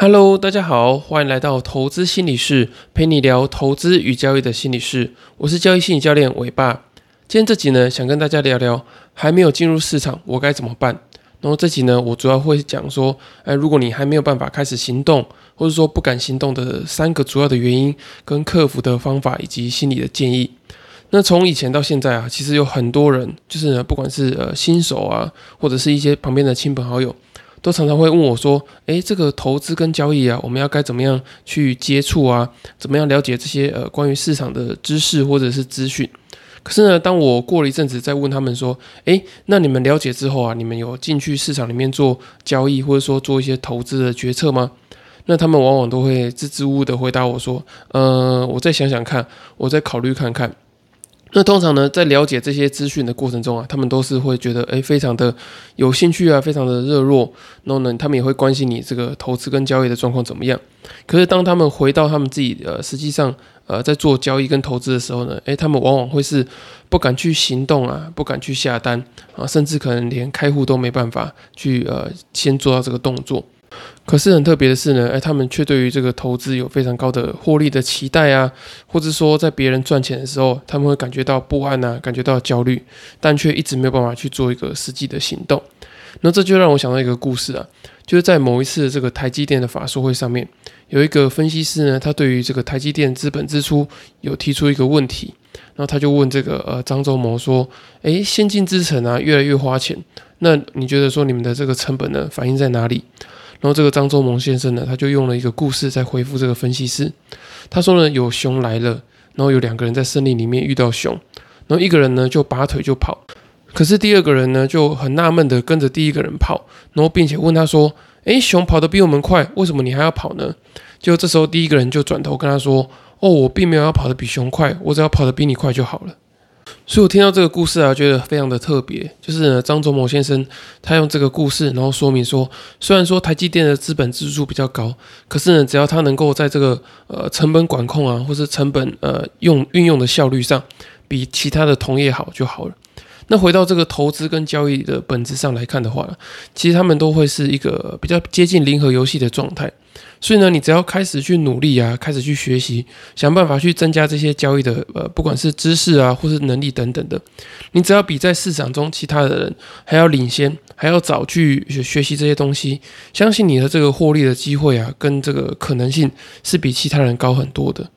Hello，大家好，欢迎来到投资心理室，陪你聊投资与交易的心理室。我是交易心理教练伟爸。今天这集呢，想跟大家聊聊还没有进入市场，我该怎么办。然后这集呢，我主要会讲说，哎，如果你还没有办法开始行动，或者说不敢行动的三个主要的原因，跟克服的方法以及心理的建议。那从以前到现在啊，其实有很多人，就是呢，不管是呃新手啊，或者是一些旁边的亲朋好友。都常常会问我说：“诶，这个投资跟交易啊，我们要该怎么样去接触啊？怎么样了解这些呃关于市场的知识或者是资讯？”可是呢，当我过了一阵子再问他们说：“诶，那你们了解之后啊，你们有进去市场里面做交易或者说做一些投资的决策吗？”那他们往往都会支支吾吾的回答我说：“呃，我再想想看，我再考虑看看。”那通常呢，在了解这些资讯的过程中啊，他们都是会觉得诶非常的有兴趣啊，非常的热络。然后呢，他们也会关心你这个投资跟交易的状况怎么样。可是当他们回到他们自己呃，实际上呃在做交易跟投资的时候呢，诶，他们往往会是不敢去行动啊，不敢去下单啊，甚至可能连开户都没办法去呃先做到这个动作。可是很特别的是呢，哎，他们却对于这个投资有非常高的获利的期待啊，或者说在别人赚钱的时候，他们会感觉到不安啊，感觉到焦虑，但却一直没有办法去做一个实际的行动。那这就让我想到一个故事啊，就是在某一次这个台积电的法说会上面，有一个分析师呢，他对于这个台积电资本支出有提出一个问题，然后他就问这个呃张忠谋说，诶，先进制程啊越来越花钱，那你觉得说你们的这个成本呢反映在哪里？然后这个张忠谋先生呢，他就用了一个故事在回复这个分析师。他说呢，有熊来了，然后有两个人在森林里面遇到熊，然后一个人呢就拔腿就跑，可是第二个人呢就很纳闷的跟着第一个人跑，然后并且问他说：“诶，熊跑得比我们快，为什么你还要跑呢？”就这时候第一个人就转头跟他说：“哦，我并没有要跑得比熊快，我只要跑得比你快就好了。”所以我听到这个故事啊，觉得非常的特别。就是呢，张忠谋先生他用这个故事，然后说明说，虽然说台积电的资本支出比较高，可是呢，只要他能够在这个呃成本管控啊，或是成本呃用运用的效率上，比其他的同业好就好了。那回到这个投资跟交易的本质上来看的话，其实他们都会是一个比较接近零和游戏的状态。所以呢，你只要开始去努力啊，开始去学习，想办法去增加这些交易的呃，不管是知识啊，或是能力等等的，你只要比在市场中其他的人还要领先，还要早去学学习这些东西，相信你的这个获利的机会啊，跟这个可能性是比其他人高很多的。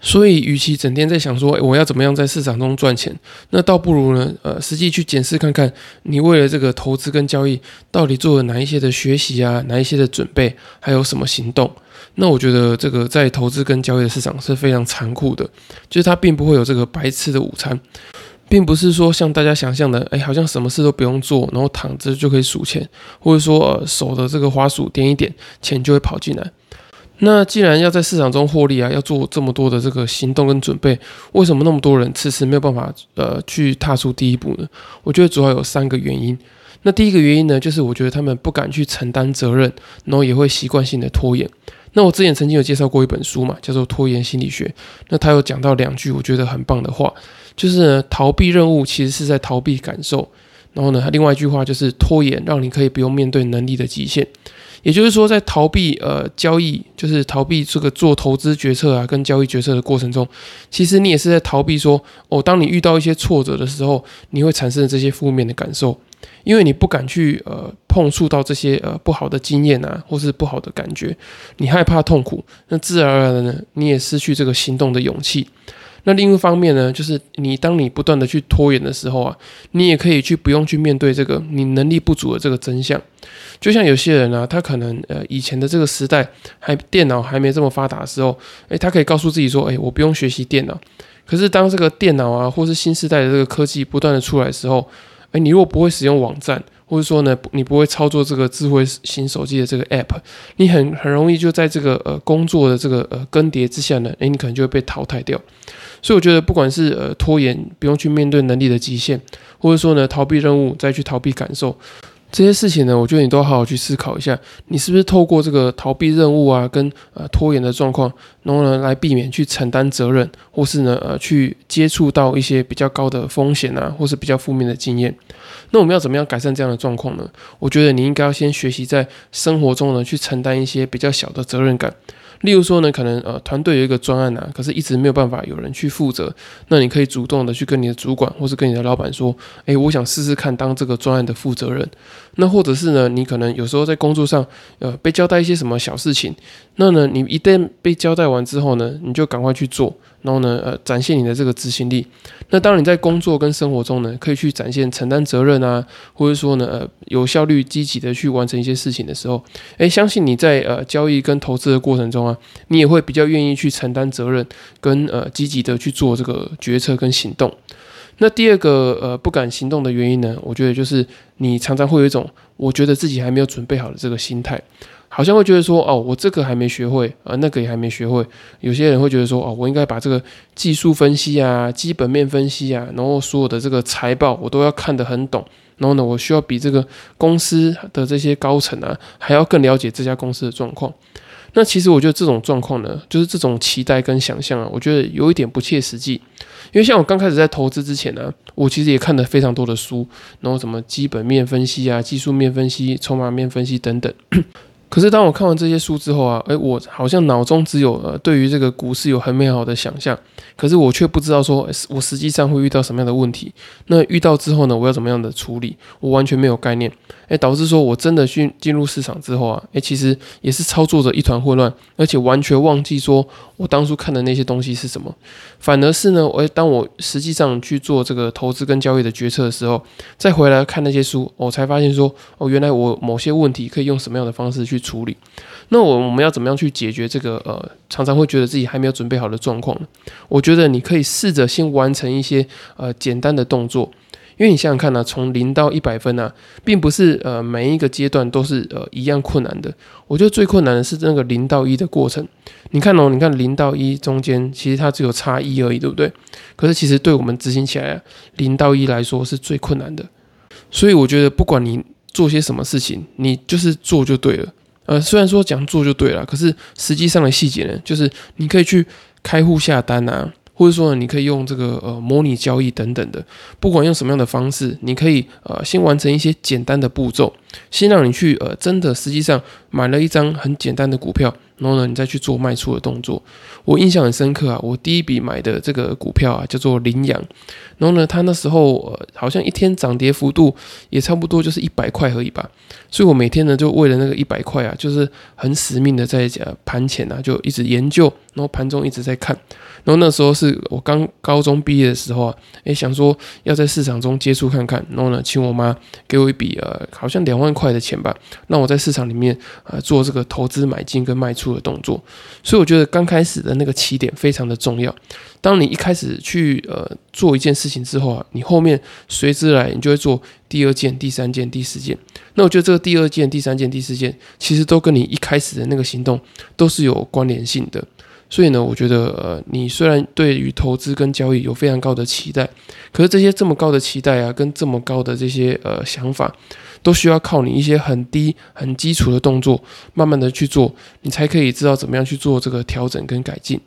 所以，与其整天在想说我要怎么样在市场中赚钱，那倒不如呢，呃，实际去检视看看，你为了这个投资跟交易，到底做了哪一些的学习啊，哪一些的准备，还有什么行动？那我觉得这个在投资跟交易的市场是非常残酷的，就是它并不会有这个白吃的午餐，并不是说像大家想象的，哎，好像什么事都不用做，然后躺着就可以数钱，或者说呃手的这个花鼠点一点，钱就会跑进来。那既然要在市场中获利啊，要做这么多的这个行动跟准备，为什么那么多人迟迟没有办法呃去踏出第一步呢？我觉得主要有三个原因。那第一个原因呢，就是我觉得他们不敢去承担责任，然后也会习惯性的拖延。那我之前曾经有介绍过一本书嘛，叫做《拖延心理学》。那他有讲到两句我觉得很棒的话，就是，逃避任务其实是在逃避感受。然后呢，另外一句话就是拖延让你可以不用面对能力的极限。也就是说，在逃避呃交易，就是逃避这个做投资决策啊，跟交易决策的过程中，其实你也是在逃避说，哦，当你遇到一些挫折的时候，你会产生这些负面的感受，因为你不敢去呃碰触到这些呃不好的经验啊，或是不好的感觉，你害怕痛苦，那自然而然的呢，你也失去这个行动的勇气。那另一方面呢，就是你当你不断的去拖延的时候啊，你也可以去不用去面对这个你能力不足的这个真相。就像有些人啊，他可能呃以前的这个时代还电脑还没这么发达的时候，诶，他可以告诉自己说，诶，我不用学习电脑。可是当这个电脑啊，或是新时代的这个科技不断的出来的时候，诶，你如果不会使用网站，或者说呢，你不会操作这个智慧型手机的这个 app，你很很容易就在这个呃工作的这个呃更迭之下呢，诶，你可能就会被淘汰掉。所以我觉得，不管是呃拖延，不用去面对能力的极限，或者说呢逃避任务，再去逃避感受，这些事情呢，我觉得你都好好去思考一下，你是不是透过这个逃避任务啊，跟呃拖延的状况，然后呢来避免去承担责任，或是呢呃去接触到一些比较高的风险啊，或是比较负面的经验。那我们要怎么样改善这样的状况呢？我觉得你应该要先学习在生活中呢去承担一些比较小的责任感。例如说呢，可能呃团队有一个专案啊，可是一直没有办法有人去负责，那你可以主动的去跟你的主管或是跟你的老板说，诶，我想试试看当这个专案的负责人。那或者是呢，你可能有时候在工作上呃被交代一些什么小事情，那呢你一旦被交代完之后呢，你就赶快去做。然后呢，呃，展现你的这个执行力。那当你在工作跟生活中呢，可以去展现承担责任啊，或者说呢，呃，有效率、积极的去完成一些事情的时候，诶，相信你在呃交易跟投资的过程中啊，你也会比较愿意去承担责任，跟呃积极的去做这个决策跟行动。那第二个呃不敢行动的原因呢，我觉得就是你常常会有一种我觉得自己还没有准备好的这个心态。好像会觉得说，哦，我这个还没学会，啊，那个也还没学会。有些人会觉得说，哦，我应该把这个技术分析啊、基本面分析啊，然后所有的这个财报我都要看得很懂。然后呢，我需要比这个公司的这些高层啊，还要更了解这家公司的状况。那其实我觉得这种状况呢，就是这种期待跟想象啊，我觉得有一点不切实际。因为像我刚开始在投资之前呢，我其实也看了非常多的书，然后什么基本面分析啊、技术面分析、筹码面分析等等。可是当我看完这些书之后啊，诶，我好像脑中只有呃对于这个股市有很美好的想象，可是我却不知道说我实际上会遇到什么样的问题。那遇到之后呢，我要怎么样的处理？我完全没有概念。诶，导致说我真的去进入市场之后啊，诶，其实也是操作着一团混乱，而且完全忘记说我当初看的那些东西是什么。反而是呢，我当我实际上去做这个投资跟交易的决策的时候，再回来看那些书，我才发现说，哦，原来我某些问题可以用什么样的方式去处理。那我我们要怎么样去解决这个呃，常常会觉得自己还没有准备好的状况呢？我觉得你可以试着先完成一些呃简单的动作。因为你想想看呢，从零到一百分呢，并不是呃每一个阶段都是呃一样困难的。我觉得最困难的是那个零到一的过程。你看哦，你看零到一中间其实它只有差一而已，对不对？可是其实对我们执行起来，零到一来说是最困难的。所以我觉得不管你做些什么事情，你就是做就对了。呃，虽然说讲做就对了，可是实际上的细节呢，就是你可以去开户下单啊。或者说呢，你可以用这个呃模拟交易等等的，不管用什么样的方式，你可以呃先完成一些简单的步骤，先让你去呃真的实际上买了一张很简单的股票。然后呢，你再去做卖出的动作。我印象很深刻啊，我第一笔买的这个股票啊，叫做羚羊。然后呢，它那时候，好像一天涨跌幅度也差不多就是一百块而已吧。所以我每天呢，就为了那个一百块啊，就是很死命的在呃盘前啊，就一直研究，然后盘中一直在看。然后那时候是我刚高中毕业的时候啊，诶，想说要在市场中接触看看。然后呢，请我妈给我一笔呃，好像两万块的钱吧，让我在市场里面啊做这个投资买进跟卖出。的动作，所以我觉得刚开始的那个起点非常的重要。当你一开始去呃做一件事情之后啊，你后面随之来，你就会做第二件、第三件、第四件。那我觉得这个第二件、第三件、第四件，其实都跟你一开始的那个行动都是有关联性的。所以呢，我觉得呃，你虽然对于投资跟交易有非常高的期待，可是这些这么高的期待啊，跟这么高的这些呃想法。都需要靠你一些很低、很基础的动作，慢慢的去做，你才可以知道怎么样去做这个调整跟改进。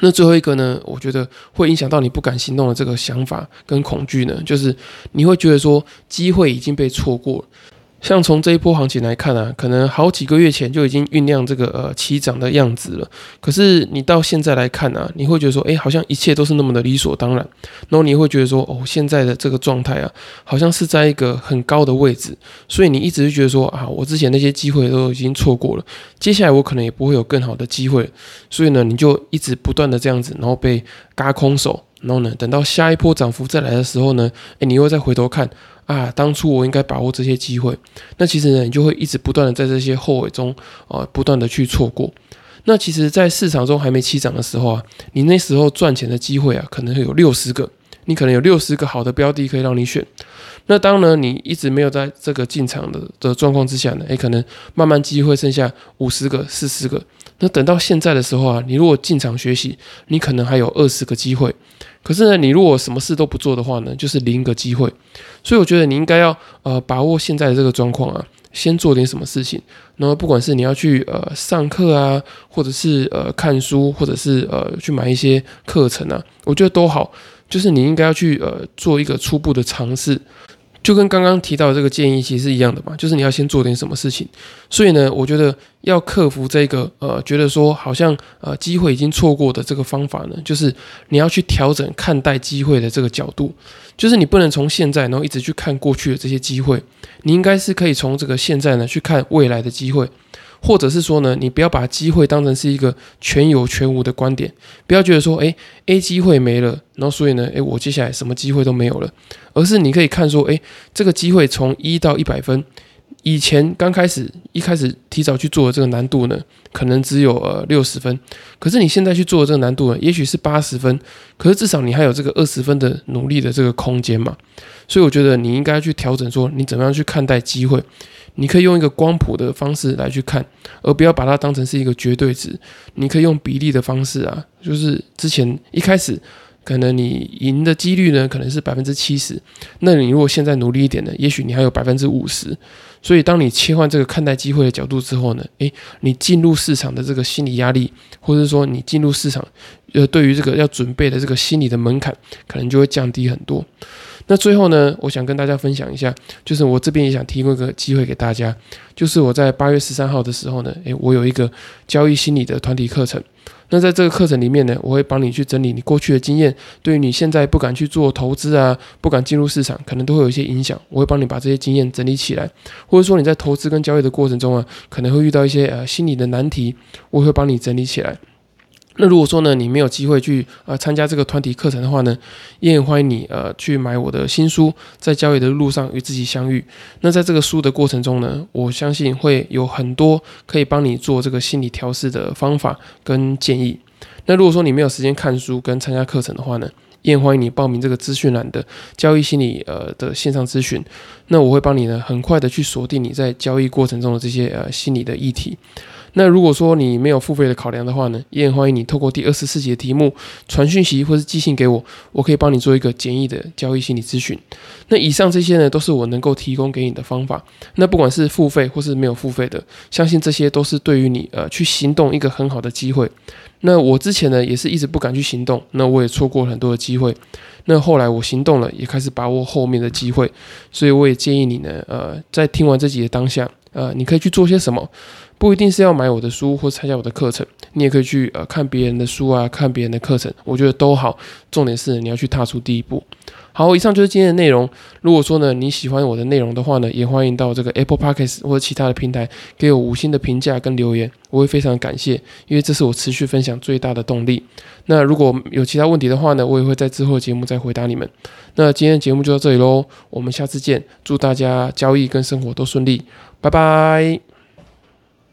那最后一个呢，我觉得会影响到你不敢行动的这个想法跟恐惧呢，就是你会觉得说机会已经被错过了。像从这一波行情来看啊，可能好几个月前就已经酝酿这个呃起涨的样子了。可是你到现在来看啊，你会觉得说，哎，好像一切都是那么的理所当然。然后你会觉得说，哦，现在的这个状态啊，好像是在一个很高的位置。所以你一直就觉得说，啊，我之前那些机会都已经错过了，接下来我可能也不会有更好的机会。所以呢，你就一直不断的这样子，然后被嘎空手。然后呢，等到下一波涨幅再来的时候呢，哎，你又再回头看。啊，当初我应该把握这些机会。那其实呢，你就会一直不断的在这些后悔中啊，不断的去错过。那其实，在市场中还没起涨的时候啊，你那时候赚钱的机会啊，可能会有六十个，你可能有六十个好的标的可以让你选。那当呢，你一直没有在这个进场的的状况之下呢，诶，可能慢慢机会剩下五十个、四十个。那等到现在的时候啊，你如果进场学习，你可能还有二十个机会。可是呢，你如果什么事都不做的话呢，就是零个机会。所以我觉得你应该要呃把握现在的这个状况啊，先做点什么事情。然后不管是你要去呃上课啊，或者是呃看书，或者是呃去买一些课程啊，我觉得都好。就是你应该要去呃做一个初步的尝试。就跟刚刚提到的这个建议其实是一样的嘛，就是你要先做点什么事情。所以呢，我觉得要克服这个呃，觉得说好像呃机会已经错过的这个方法呢，就是你要去调整看待机会的这个角度，就是你不能从现在然后一直去看过去的这些机会，你应该是可以从这个现在呢去看未来的机会。或者是说呢，你不要把机会当成是一个全有全无的观点，不要觉得说，诶 a 机会没了，然后所以呢，诶，我接下来什么机会都没有了，而是你可以看说，诶，这个机会从一到一百分，以前刚开始一开始提早去做的这个难度呢，可能只有呃六十分，可是你现在去做的这个难度呢，也许是八十分，可是至少你还有这个二十分的努力的这个空间嘛，所以我觉得你应该去调整说，你怎么样去看待机会。你可以用一个光谱的方式来去看，而不要把它当成是一个绝对值。你可以用比例的方式啊，就是之前一开始可能你赢的几率呢可能是百分之七十，那你如果现在努力一点呢，也许你还有百分之五十。所以当你切换这个看待机会的角度之后呢，诶，你进入市场的这个心理压力，或者说你进入市场，呃，对于这个要准备的这个心理的门槛，可能就会降低很多。那最后呢，我想跟大家分享一下，就是我这边也想提供一个机会给大家，就是我在八月十三号的时候呢，诶，我有一个交易心理的团体课程。那在这个课程里面呢，我会帮你去整理你过去的经验，对于你现在不敢去做投资啊，不敢进入市场，可能都会有一些影响。我会帮你把这些经验整理起来，或者说你在投资跟交易的过程中啊，可能会遇到一些呃心理的难题，我会帮你整理起来。那如果说呢，你没有机会去呃参加这个团体课程的话呢，也很欢迎你呃去买我的新书《在交易的路上与自己相遇》。那在这个书的过程中呢，我相信会有很多可以帮你做这个心理调试的方法跟建议。那如果说你没有时间看书跟参加课程的话呢，也欢迎你报名这个资讯栏的交易心理呃的线上咨询。那我会帮你呢很快的去锁定你在交易过程中的这些呃心理的议题。那如果说你没有付费的考量的话呢，也很欢迎你透过第二十四节题目传讯息或是寄信给我，我可以帮你做一个简易的交易心理咨询。那以上这些呢，都是我能够提供给你的方法。那不管是付费或是没有付费的，相信这些都是对于你呃去行动一个很好的机会。那我之前呢也是一直不敢去行动，那我也错过很多的机会。那后来我行动了，也开始把握后面的机会。所以我也建议你呢，呃，在听完这集的当下，呃，你可以去做些什么。不一定是要买我的书或参加我的课程，你也可以去呃看别人的书啊，看别人的课程，我觉得都好。重点是你要去踏出第一步。好，以上就是今天的内容。如果说呢你喜欢我的内容的话呢，也欢迎到这个 Apple Podcast 或者其他的平台给我五星的评价跟留言，我会非常感谢，因为这是我持续分享最大的动力。那如果有其他问题的话呢，我也会在之后的节目再回答你们。那今天的节目就到这里喽，我们下次见，祝大家交易跟生活都顺利，拜拜。